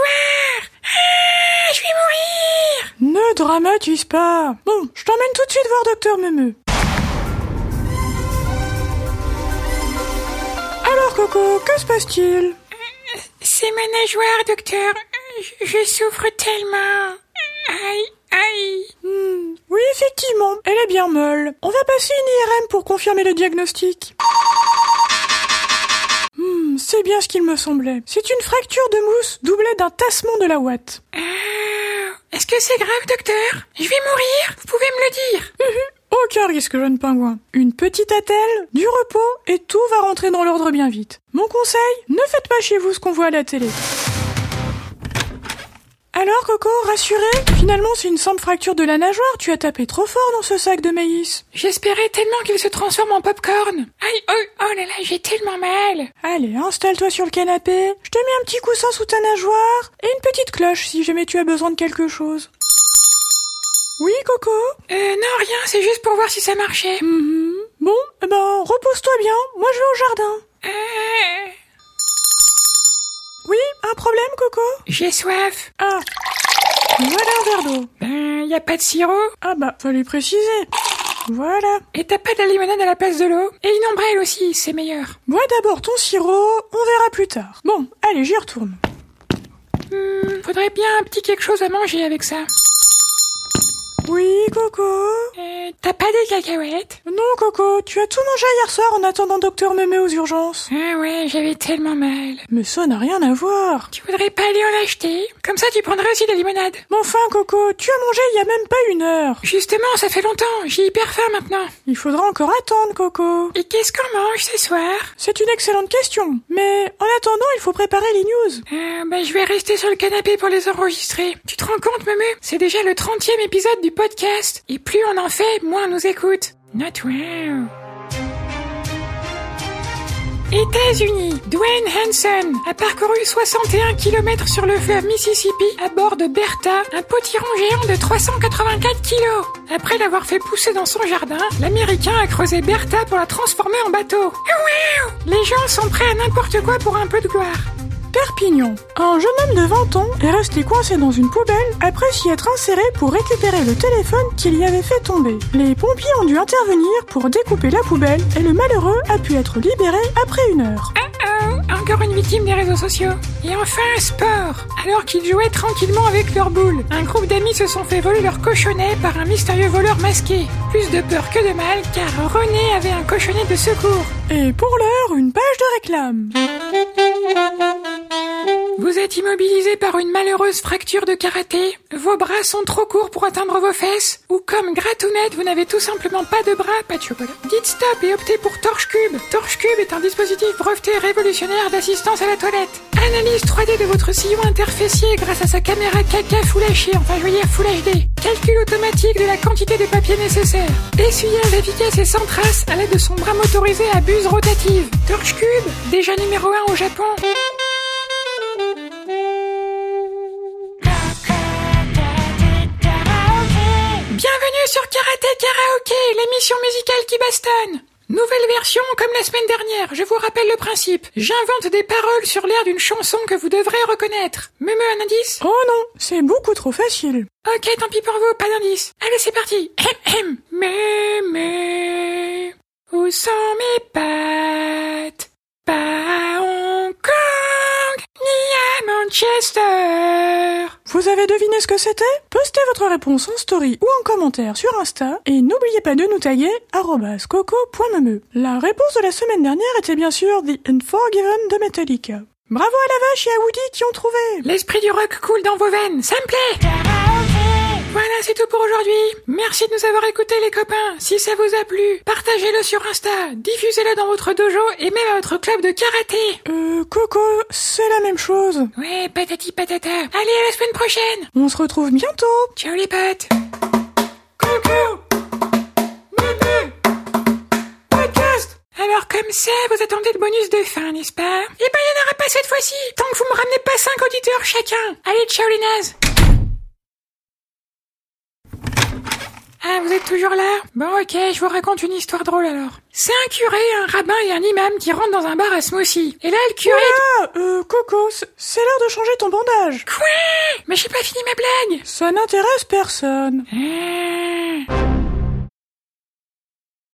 Ah, je vais mourir Ne dramatise pas Bon, je t'emmène tout de suite voir Docteur Memeu. Alors Coco, que se passe-t-il? C'est ma nageoire, docteur. Je, souffre tellement. Aïe, aïe. Hmm, oui, effectivement, elle est bien molle. On va passer une IRM pour confirmer le diagnostic. Hmm, c'est bien ce qu'il me semblait. C'est une fracture de mousse doublée d'un tassement de la ouate. Ah, Est-ce que c'est grave, docteur? Je vais mourir Vous pouvez me le dire Aucun risque, jeune pingouin. Une petite attelle, du repos, et tout va rentrer dans l'ordre bien vite. Mon conseil, ne faites pas chez vous ce qu'on voit à la télé. Alors, Coco, rassuré Finalement, c'est une simple fracture de la nageoire. Tu as tapé trop fort dans ce sac de maïs. J'espérais tellement qu'il se transforme en popcorn. Aïe, oh, oh là là, j'ai tellement mal. Allez, installe-toi sur le canapé. Je te mets un petit coussin sous ta nageoire et une petite cloche si jamais tu as besoin de quelque chose. Oui, Coco Euh, non, rien, c'est juste pour voir si ça marchait. Mhm. Bon, eh ben, repose-toi bien. Moi, je vais au jardin. Euh, Oui, un problème, Coco j'ai soif. Ah, voilà un verre d'eau. Ben, y a pas de sirop Ah bah, fallait préciser. Voilà. Et t'as pas de la limonade à la place de l'eau Et une ombrelle aussi, c'est meilleur. Bois d'abord ton sirop, on verra plus tard. Bon, allez, j'y retourne. Hmm, faudrait bien un petit quelque chose à manger avec ça. Oui, Coco Euh, t'as pas des cacahuètes? Non, Coco, tu as tout mangé hier soir en attendant Docteur Mémé aux urgences. Ah ouais, j'avais tellement mal. Mais ça n'a rien à voir. Tu voudrais pas aller en acheter? Comme ça, tu prendrais aussi de la limonade. Mais enfin, Coco, tu as mangé il y a même pas une heure. Justement, ça fait longtemps. J'ai hyper faim maintenant. Il faudra encore attendre, Coco. Et qu'est-ce qu'on mange ce soir? C'est une excellente question. Mais en attendant, il faut préparer les news. euh, bah, je vais rester sur le canapé pour les enregistrer. Tu te rends compte, Memu C'est déjà le 30e épisode du podcast. Et plus on en fait, moins on nous écoute. Not wow. États-Unis, Dwayne Hanson a parcouru 61 km sur le fleuve Mississippi à bord de Bertha, un potiron géant de 384 kilos. Après l'avoir fait pousser dans son jardin, l'Américain a creusé Bertha pour la transformer en bateau. Les gens sont prêts à n'importe quoi pour un peu de gloire. Perpignan. Un jeune homme de 20 ans est resté coincé dans une poubelle après s'y être inséré pour récupérer le téléphone qu'il y avait fait tomber. Les pompiers ont dû intervenir pour découper la poubelle et le malheureux a pu être libéré après une heure. Oh, encore une victime des réseaux sociaux. Et enfin, sport. Alors qu'ils jouaient tranquillement avec leur boule, un groupe d'amis se sont fait voler leur cochonnet par un mystérieux voleur masqué. Plus de peur que de mal, car René avait un cochonnet de secours. Et pour l'heure, une page de réclame. Vous êtes immobilisé par une malheureuse fracture de karaté, vos bras sont trop courts pour atteindre vos fesses, ou comme Gratounette, vous n'avez tout simplement pas de bras, pas de chocolat. Dites stop et optez pour Torche Cube. Torche Cube est un dispositif breveté révolutionnaire d'assistance à la toilette. Analyse 3D de votre sillon interfessier grâce à sa caméra caca Full HD, enfin je veux dire Full HD. Calcul automatique de la quantité de papier nécessaire. Essuyage efficace et sans trace à l'aide de son bras motorisé à buse rotative. Torche Cube, déjà numéro 1 au Japon. Bienvenue sur Karaté Karaoké, l'émission musicale qui bastonne. Nouvelle version comme la semaine dernière, je vous rappelle le principe. J'invente des paroles sur l'air d'une chanson que vous devrez reconnaître. Me me un indice? Oh non, c'est beaucoup trop facile. Ok, tant pis pour vous, pas d'indice. Allez, c'est parti. Mais, où sont mes pattes Pas à Hong Kong, ni à Manchester. Vous avez deviné ce que c'était? Postez votre réponse en story ou en commentaire sur Insta et n'oubliez pas de nous arobase coco.meme. La réponse de la semaine dernière était bien sûr The Unforgiven de Metallica. Bravo à la vache et à Woody qui ont trouvé L'esprit du rock coule dans vos veines, ça me plaît Voilà, c'est tout pour aujourd'hui. Merci de nous avoir écoutés les copains. Si ça vous a plu, partagez-le sur Insta, diffusez-le dans votre dojo et même à votre club de karaté. Euh, Coco, c'est la même chose. Ouais, patati patata. Allez, à la semaine prochaine On se retrouve bientôt Ciao les potes Coco Podcast Alors comme ça, vous attendez le bonus de fin, n'est-ce pas? Eh ben, il n'y en aura pas cette fois-ci, tant que vous me ramenez pas 5 auditeurs chacun. Allez, ciao les nazes vous êtes toujours là Bon, ok, je vous raconte une histoire drôle alors. C'est un curé, un rabbin et un imam qui rentrent dans un bar à smoothie. Et là, le curé... Ah, euh, Coco, c'est l'heure de changer ton bandage. Quoi? Mais j'ai pas fini ma blague Ça n'intéresse personne. Ah.